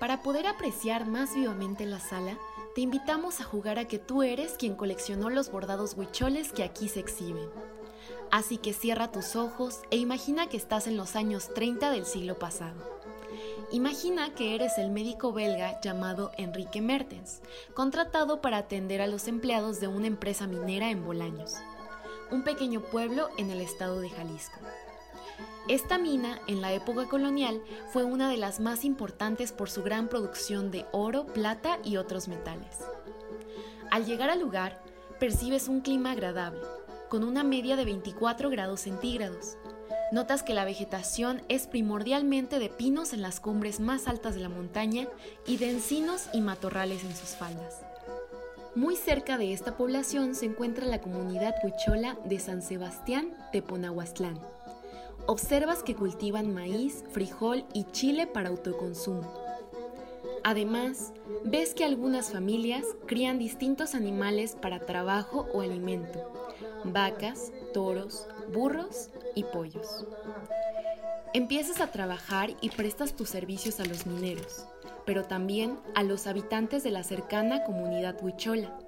Para poder apreciar más vivamente la sala, te invitamos a jugar a que tú eres quien coleccionó los bordados huicholes que aquí se exhiben. Así que cierra tus ojos e imagina que estás en los años 30 del siglo pasado. Imagina que eres el médico belga llamado Enrique Mertens, contratado para atender a los empleados de una empresa minera en Bolaños, un pequeño pueblo en el estado de Jalisco. Esta mina, en la época colonial, fue una de las más importantes por su gran producción de oro, plata y otros metales. Al llegar al lugar, percibes un clima agradable, con una media de 24 grados centígrados. Notas que la vegetación es primordialmente de pinos en las cumbres más altas de la montaña y de encinos y matorrales en sus faldas. Muy cerca de esta población se encuentra la comunidad huichola de San Sebastián de Ponahuastlán observas que cultivan maíz, frijol y chile para autoconsumo. Además, ves que algunas familias crían distintos animales para trabajo o alimento, vacas, toros, burros y pollos. Empiezas a trabajar y prestas tus servicios a los mineros, pero también a los habitantes de la cercana comunidad huichola.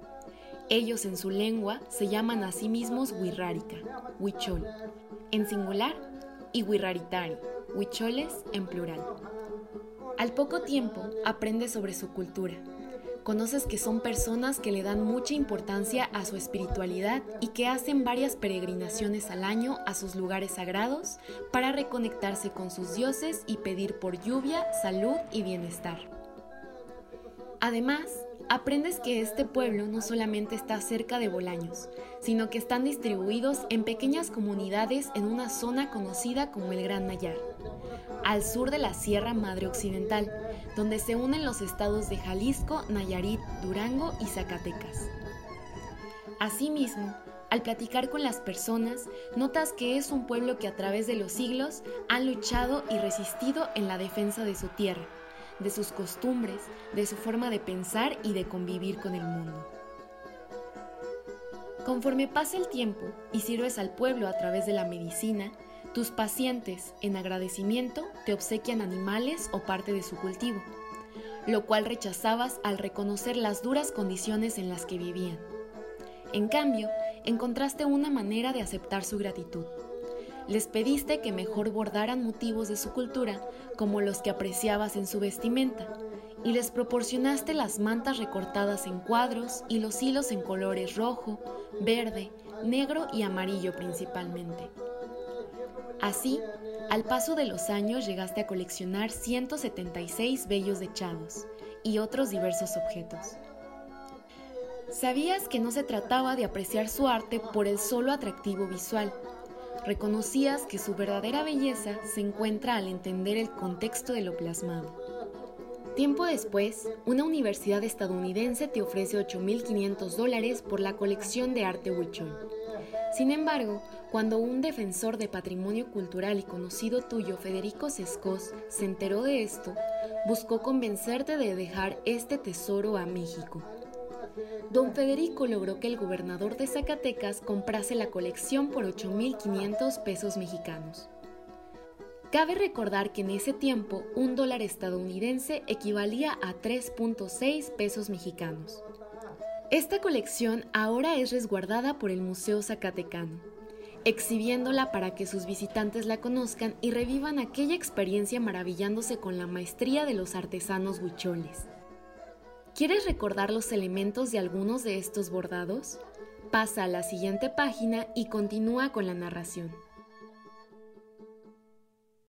Ellos en su lengua se llaman a sí mismos huirrárica, huichol, en singular y Wirraritari, huicholes en plural. Al poco tiempo aprendes sobre su cultura. Conoces que son personas que le dan mucha importancia a su espiritualidad y que hacen varias peregrinaciones al año a sus lugares sagrados para reconectarse con sus dioses y pedir por lluvia, salud y bienestar. Además, aprendes que este pueblo no solamente está cerca de Bolaños, sino que están distribuidos en pequeñas comunidades en una zona conocida como el Gran Nayar, al sur de la Sierra Madre Occidental, donde se unen los estados de Jalisco, Nayarit, Durango y Zacatecas. Asimismo, al platicar con las personas, notas que es un pueblo que a través de los siglos han luchado y resistido en la defensa de su tierra de sus costumbres, de su forma de pensar y de convivir con el mundo. Conforme pasa el tiempo y sirves al pueblo a través de la medicina, tus pacientes, en agradecimiento, te obsequian animales o parte de su cultivo, lo cual rechazabas al reconocer las duras condiciones en las que vivían. En cambio, encontraste una manera de aceptar su gratitud les pediste que mejor bordaran motivos de su cultura, como los que apreciabas en su vestimenta, y les proporcionaste las mantas recortadas en cuadros y los hilos en colores rojo, verde, negro y amarillo principalmente. Así, al paso de los años llegaste a coleccionar 176 bellos dechados y otros diversos objetos. Sabías que no se trataba de apreciar su arte por el solo atractivo visual, reconocías que su verdadera belleza se encuentra al entender el contexto de lo plasmado. Tiempo después, una universidad estadounidense te ofrece 8.500 dólares por la colección de arte Huichol. Sin embargo, cuando un defensor de patrimonio cultural y conocido tuyo, Federico Sescos, se enteró de esto, buscó convencerte de dejar este tesoro a México don Federico logró que el gobernador de Zacatecas comprase la colección por 8.500 pesos mexicanos. Cabe recordar que en ese tiempo un dólar estadounidense equivalía a 3.6 pesos mexicanos. Esta colección ahora es resguardada por el Museo Zacatecano, exhibiéndola para que sus visitantes la conozcan y revivan aquella experiencia maravillándose con la maestría de los artesanos huicholes. ¿Quieres recordar los elementos de algunos de estos bordados? Pasa a la siguiente página y continúa con la narración.